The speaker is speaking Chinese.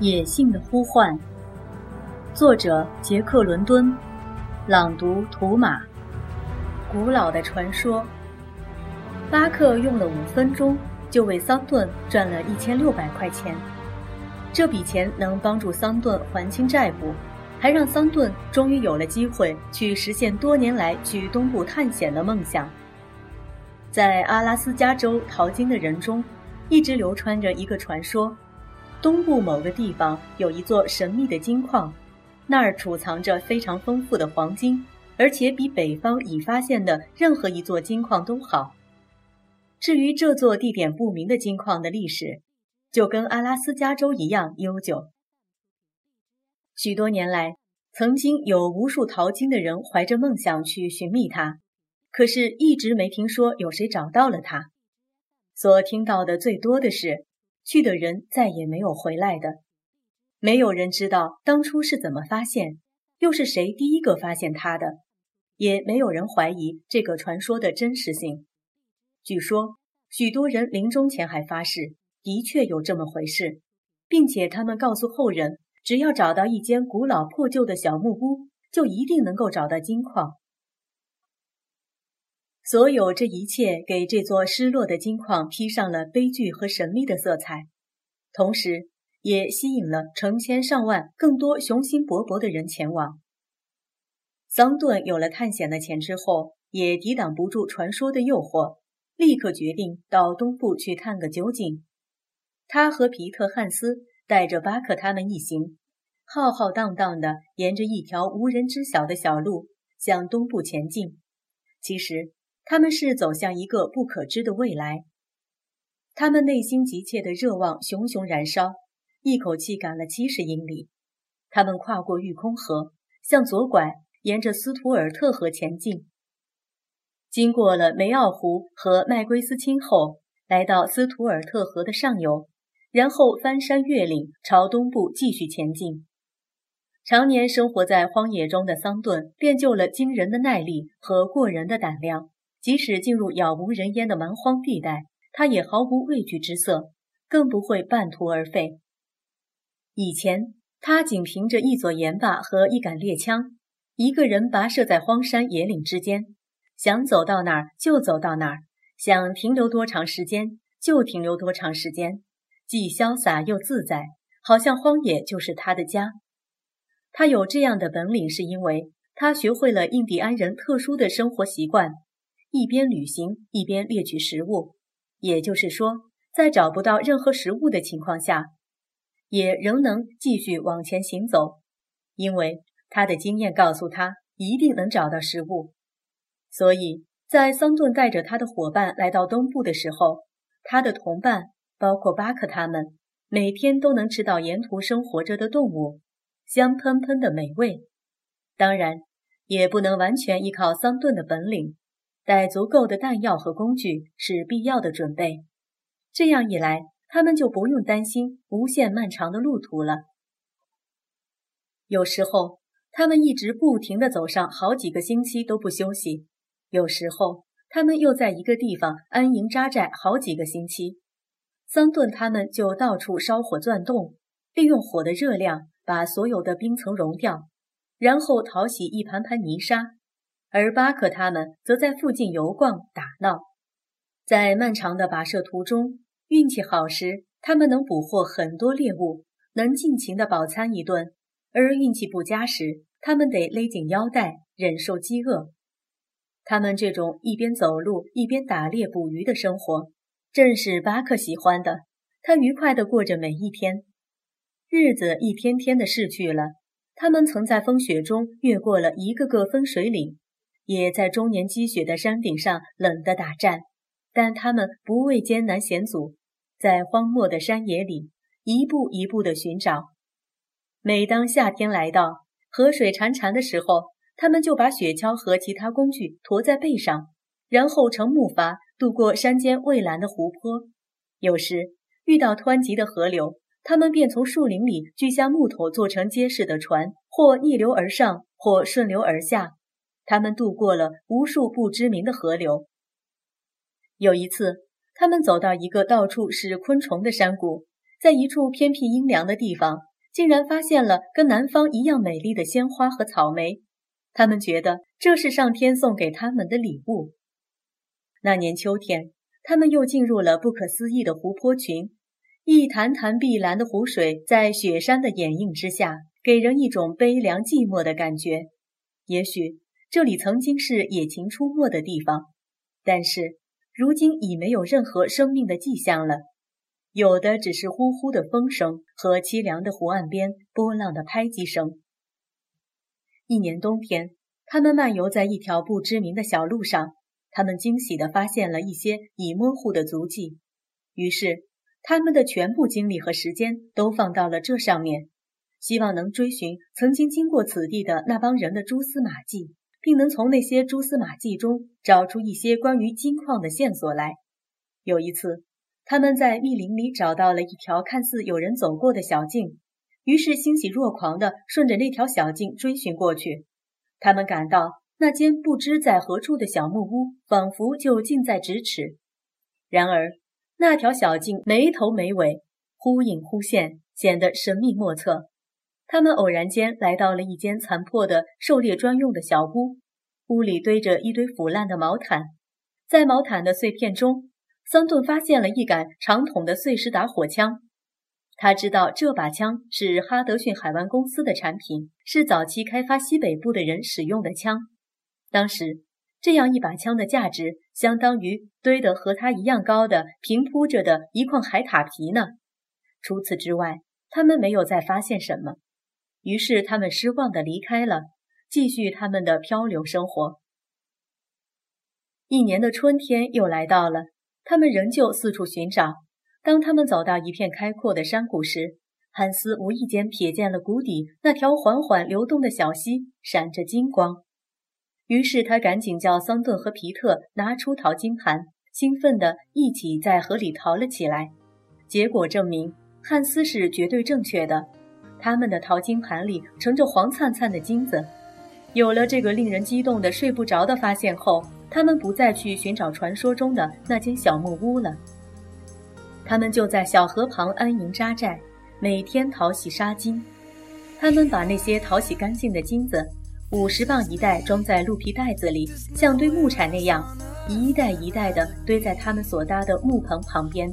野性的呼唤，作者杰克·伦敦，朗读图马。古老的传说。巴克用了五分钟就为桑顿赚了一千六百块钱，这笔钱能帮助桑顿还清债务，还让桑顿终于有了机会去实现多年来去东部探险的梦想。在阿拉斯加州淘金的人中，一直流传着一个传说。东部某个地方有一座神秘的金矿，那儿储藏着非常丰富的黄金，而且比北方已发现的任何一座金矿都好。至于这座地点不明的金矿的历史，就跟阿拉斯加州一样悠久。许多年来，曾经有无数淘金的人怀着梦想去寻觅它，可是一直没听说有谁找到了它。所听到的最多的是。去的人再也没有回来的，没有人知道当初是怎么发现，又是谁第一个发现它的，也没有人怀疑这个传说的真实性。据说，许多人临终前还发誓，的确有这么回事，并且他们告诉后人，只要找到一间古老破旧的小木屋，就一定能够找到金矿。所有这一切给这座失落的金矿披上了悲剧和神秘的色彩，同时也吸引了成千上万更多雄心勃勃的人前往。桑顿有了探险的钱之后，也抵挡不住传说的诱惑，立刻决定到东部去探个究竟。他和皮特·汉斯带着巴克他们一行，浩浩荡荡地沿着一条无人知晓的小路向东部前进。其实。他们是走向一个不可知的未来，他们内心急切的热望熊熊燃烧，一口气赶了七十英里。他们跨过玉空河，向左拐，沿着斯图尔特河前进。经过了梅奥湖和麦圭斯钦后，来到斯图尔特河的上游，然后翻山越岭，朝东部继续前进。常年生活在荒野中的桑顿练就了惊人的耐力和过人的胆量。即使进入杳无人烟的蛮荒地带，他也毫无畏惧之色，更不会半途而废。以前，他仅凭着一撮盐巴和一杆猎枪，一个人跋涉在荒山野岭之间，想走到哪儿就走到哪儿，想停留多长时间就停留多长时间，既潇洒又自在，好像荒野就是他的家。他有这样的本领，是因为他学会了印第安人特殊的生活习惯。一边旅行一边猎取食物，也就是说，在找不到任何食物的情况下，也仍能继续往前行走，因为他的经验告诉他一定能找到食物。所以在桑顿带着他的伙伴来到东部的时候，他的同伴包括巴克他们，每天都能吃到沿途生活着的动物，香喷喷的美味。当然，也不能完全依靠桑顿的本领。带足够的弹药和工具是必要的准备，这样一来，他们就不用担心无限漫长的路途了。有时候，他们一直不停地走上好几个星期都不休息；有时候，他们又在一个地方安营扎寨好几个星期。桑顿他们就到处烧火钻洞，利用火的热量把所有的冰层融掉，然后淘洗一盘盘泥沙。而巴克他们则在附近游逛打闹，在漫长的跋涉途中，运气好时，他们能捕获很多猎物，能尽情的饱餐一顿；而运气不佳时，他们得勒紧腰带，忍受饥饿。他们这种一边走路一边打猎捕鱼的生活，正是巴克喜欢的。他愉快地过着每一天，日子一天天的逝去了。他们曾在风雪中越过了一个个分水岭。也在终年积雪的山顶上冷得打颤，但他们不畏艰难险阻，在荒漠的山野里一步一步地寻找。每当夏天来到，河水潺潺的时候，他们就把雪橇和其他工具驮在背上，然后乘木筏渡过山间蔚蓝的湖泊。有时遇到湍急的河流，他们便从树林里锯下木头做成结实的船，或逆流而上，或顺流而下。他们渡过了无数不知名的河流。有一次，他们走到一个到处是昆虫的山谷，在一处偏僻阴凉的地方，竟然发现了跟南方一样美丽的鲜花和草莓。他们觉得这是上天送给他们的礼物。那年秋天，他们又进入了不可思议的湖泊群，一潭潭碧蓝的湖水在雪山的掩映之下，给人一种悲凉寂寞的感觉。也许这里曾经是野禽出没的地方，但是如今已没有任何生命的迹象了，有的只是呼呼的风声和凄凉的湖岸边波浪的拍击声。一年冬天，他们漫游在一条不知名的小路上，他们惊喜地发现了一些已模糊的足迹。于是，他们的全部精力和时间都放到了这上面，希望能追寻曾经经过此地的那帮人的蛛丝马迹，并能从那些蛛丝马迹中找出一些关于金矿的线索来。有一次，他们在密林里找到了一条看似有人走过的小径。于是欣喜若狂地顺着那条小径追寻过去，他们感到那间不知在何处的小木屋仿佛就近在咫尺。然而，那条小径没头没尾，忽隐忽现，显得神秘莫测。他们偶然间来到了一间残破的狩猎专用的小屋，屋里堆着一堆腐烂的毛毯，在毛毯的碎片中，桑顿发现了一杆长筒的碎石打火枪。他知道这把枪是哈德逊海湾公司的产品，是早期开发西北部的人使用的枪。当时，这样一把枪的价值相当于堆得和它一样高的平铺着的一块海獭皮呢。除此之外，他们没有再发现什么。于是，他们失望地离开了，继续他们的漂流生活。一年的春天又来到了，他们仍旧四处寻找。当他们走到一片开阔的山谷时，汉斯无意间瞥见了谷底那条缓缓流动的小溪，闪着金光。于是他赶紧叫桑顿和皮特拿出淘金盘，兴奋地一起在河里淘了起来。结果证明，汉斯是绝对正确的。他们的淘金盘里盛着黄灿灿的金子。有了这个令人激动的睡不着的发现后，他们不再去寻找传说中的那间小木屋了。他们就在小河旁安营扎寨，每天淘洗沙金。他们把那些淘洗干净的金子，五十磅一袋，装在鹿皮袋子里，像堆木柴那样，一袋一袋地堆在他们所搭的木棚旁边。